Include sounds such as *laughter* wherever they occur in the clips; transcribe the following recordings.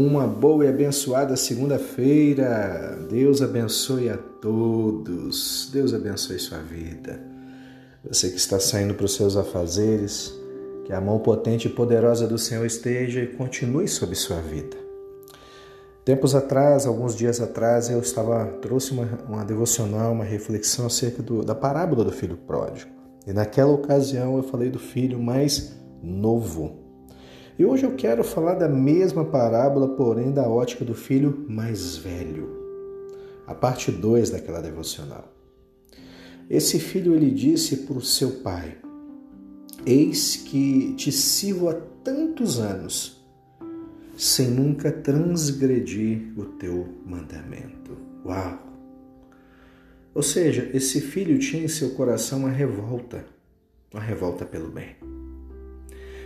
Uma boa e abençoada segunda-feira. Deus abençoe a todos. Deus abençoe sua vida. Você que está saindo para os seus afazeres, que a mão potente e poderosa do Senhor esteja e continue sobre sua vida. Tempos atrás, alguns dias atrás, eu estava trouxe uma, uma devocional, uma reflexão acerca do, da parábola do filho pródigo. E naquela ocasião eu falei do filho mais novo. E hoje eu quero falar da mesma parábola, porém da ótica do filho mais velho. A parte 2 daquela devocional. Esse filho ele disse para o seu pai: Eis que te sirvo há tantos anos, sem nunca transgredir o teu mandamento. Uau! Ou seja, esse filho tinha em seu coração uma revolta, uma revolta pelo bem.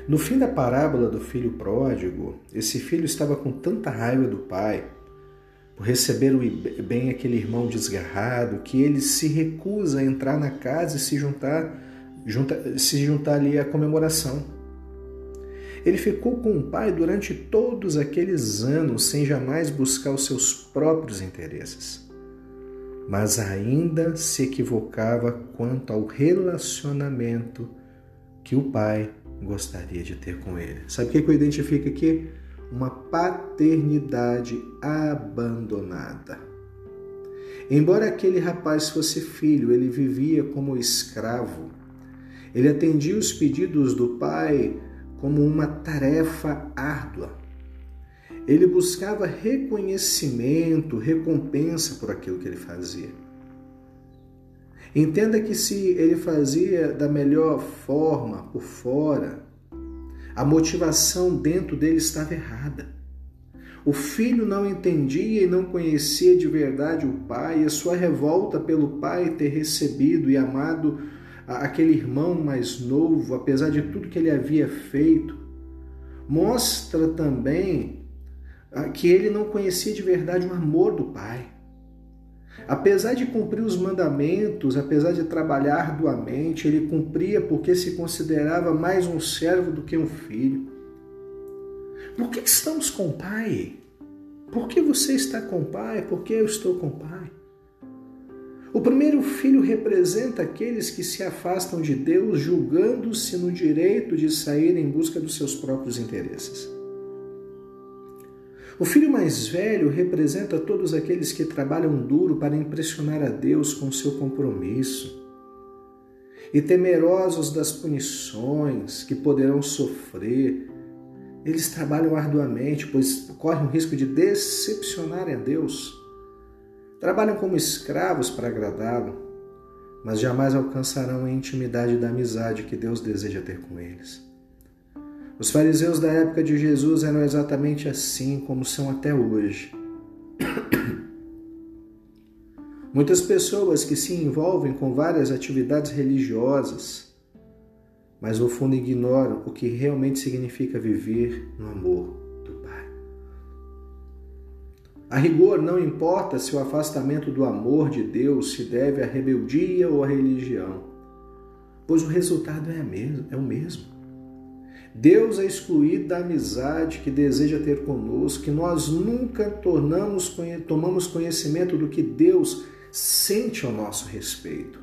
No fim da parábola do filho pródigo, esse filho estava com tanta raiva do pai por receber bem aquele irmão desgarrado que ele se recusa a entrar na casa e se juntar, junta, se juntar ali à comemoração. Ele ficou com o pai durante todos aqueles anos sem jamais buscar os seus próprios interesses mas ainda se equivocava quanto ao relacionamento que o pai gostaria de ter com ele. Sabe o que eu identifico aqui? Uma paternidade abandonada. Embora aquele rapaz fosse filho, ele vivia como escravo. Ele atendia os pedidos do pai como uma tarefa árdua. Ele buscava reconhecimento, recompensa por aquilo que ele fazia. Entenda que se ele fazia da melhor forma por fora, a motivação dentro dele estava errada. O filho não entendia e não conhecia de verdade o pai, e a sua revolta pelo pai ter recebido e amado aquele irmão mais novo, apesar de tudo que ele havia feito, mostra também que ele não conhecia de verdade o amor do Pai. Apesar de cumprir os mandamentos, apesar de trabalhar arduamente, ele cumpria porque se considerava mais um servo do que um filho. Por que estamos com o Pai? Por que você está com o Pai? Por que eu estou com o Pai? O primeiro filho representa aqueles que se afastam de Deus, julgando-se no direito de sair em busca dos seus próprios interesses. O filho mais velho representa todos aqueles que trabalham duro para impressionar a Deus com seu compromisso. E temerosos das punições que poderão sofrer, eles trabalham arduamente, pois correm o risco de decepcionarem a Deus. Trabalham como escravos para agradá-lo, mas jamais alcançarão a intimidade da amizade que Deus deseja ter com eles. Os fariseus da época de Jesus eram exatamente assim como são até hoje. *coughs* Muitas pessoas que se envolvem com várias atividades religiosas, mas no fundo ignoram o que realmente significa viver no amor do Pai. A rigor, não importa se o afastamento do amor de Deus se deve à rebeldia ou à religião, pois o resultado é, mesmo, é o mesmo. Deus é excluído da amizade que deseja ter conosco, que nós nunca tornamos, tomamos conhecimento do que Deus sente ao nosso respeito.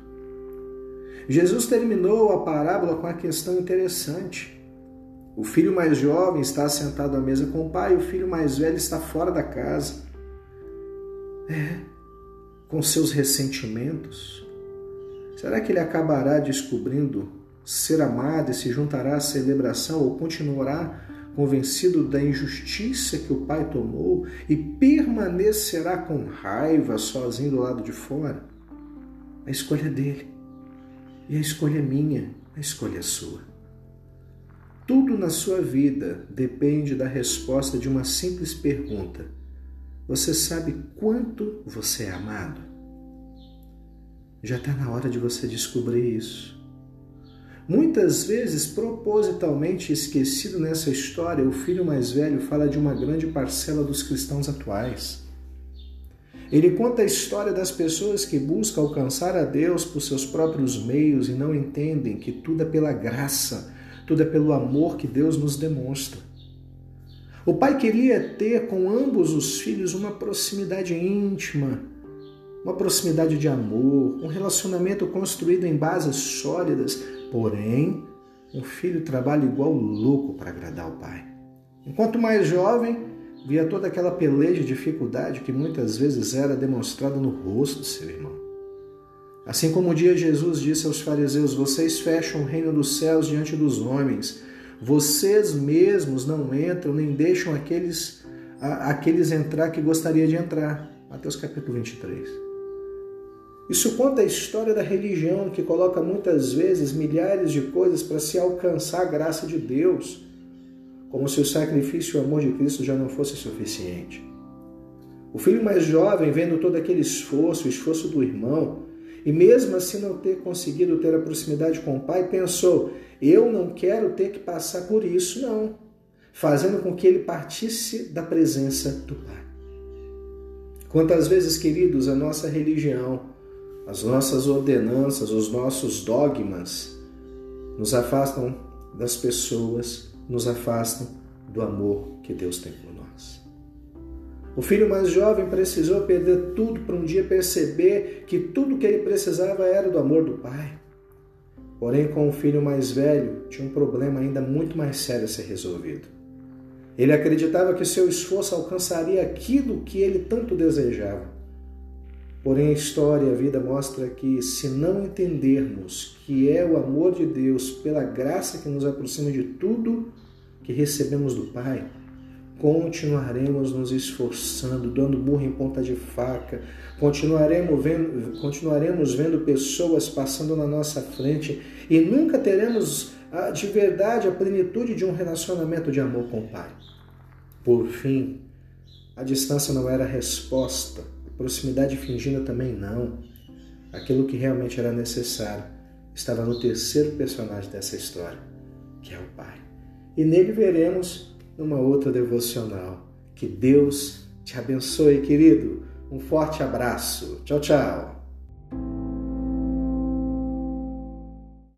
Jesus terminou a parábola com uma questão interessante. O filho mais jovem está sentado à mesa com o pai, o filho mais velho está fora da casa. É, com seus ressentimentos. Será que ele acabará descobrindo ser amado e se juntará à celebração ou continuará convencido da injustiça que o pai tomou e permanecerá com raiva sozinho do lado de fora? A escolha é dele. E a escolha é minha, a escolha é sua. Tudo na sua vida depende da resposta de uma simples pergunta. Você sabe quanto você é amado? Já está na hora de você descobrir isso. Muitas vezes, propositalmente esquecido nessa história, o filho mais velho fala de uma grande parcela dos cristãos atuais. Ele conta a história das pessoas que buscam alcançar a Deus por seus próprios meios e não entendem que tudo é pela graça, tudo é pelo amor que Deus nos demonstra. O pai queria ter com ambos os filhos uma proximidade íntima, uma proximidade de amor, um relacionamento construído em bases sólidas, porém, um filho trabalha igual louco para agradar o pai. Enquanto mais jovem, via toda aquela peleja de dificuldade que muitas vezes era demonstrada no rosto do seu irmão. Assim como um dia Jesus disse aos fariseus: Vocês fecham o reino dos céus diante dos homens, vocês mesmos não entram nem deixam aqueles, aqueles entrar que gostaria de entrar. Mateus capítulo 23. Isso conta a história da religião que coloca muitas vezes milhares de coisas para se alcançar a graça de Deus, como se o sacrifício e o amor de Cristo já não fosse suficiente. O filho mais jovem, vendo todo aquele esforço, o esforço do irmão, e mesmo assim não ter conseguido ter a proximidade com o pai, pensou: eu não quero ter que passar por isso, não. Fazendo com que ele partisse da presença do Pai. Quantas vezes, queridos, a nossa religião, as nossas ordenanças, os nossos dogmas nos afastam das pessoas, nos afastam do amor que Deus tem por nós. O filho mais jovem precisou perder tudo para um dia perceber que tudo que ele precisava era do amor do pai. Porém, com o filho mais velho, tinha um problema ainda muito mais sério a ser resolvido. Ele acreditava que seu esforço alcançaria aquilo que ele tanto desejava. Porém, a história e a vida mostra que, se não entendermos que é o amor de Deus pela graça que nos aproxima de tudo que recebemos do Pai, continuaremos nos esforçando, dando burro em ponta de faca, continuaremos vendo, continuaremos vendo pessoas passando na nossa frente e nunca teremos de verdade a plenitude de um relacionamento de amor com o Pai. Por fim, a distância não era a resposta, proximidade fingida também não. Aquilo que realmente era necessário estava no terceiro personagem dessa história, que é o Pai. E nele veremos numa outra devocional. Que Deus te abençoe, querido. Um forte abraço. Tchau, tchau.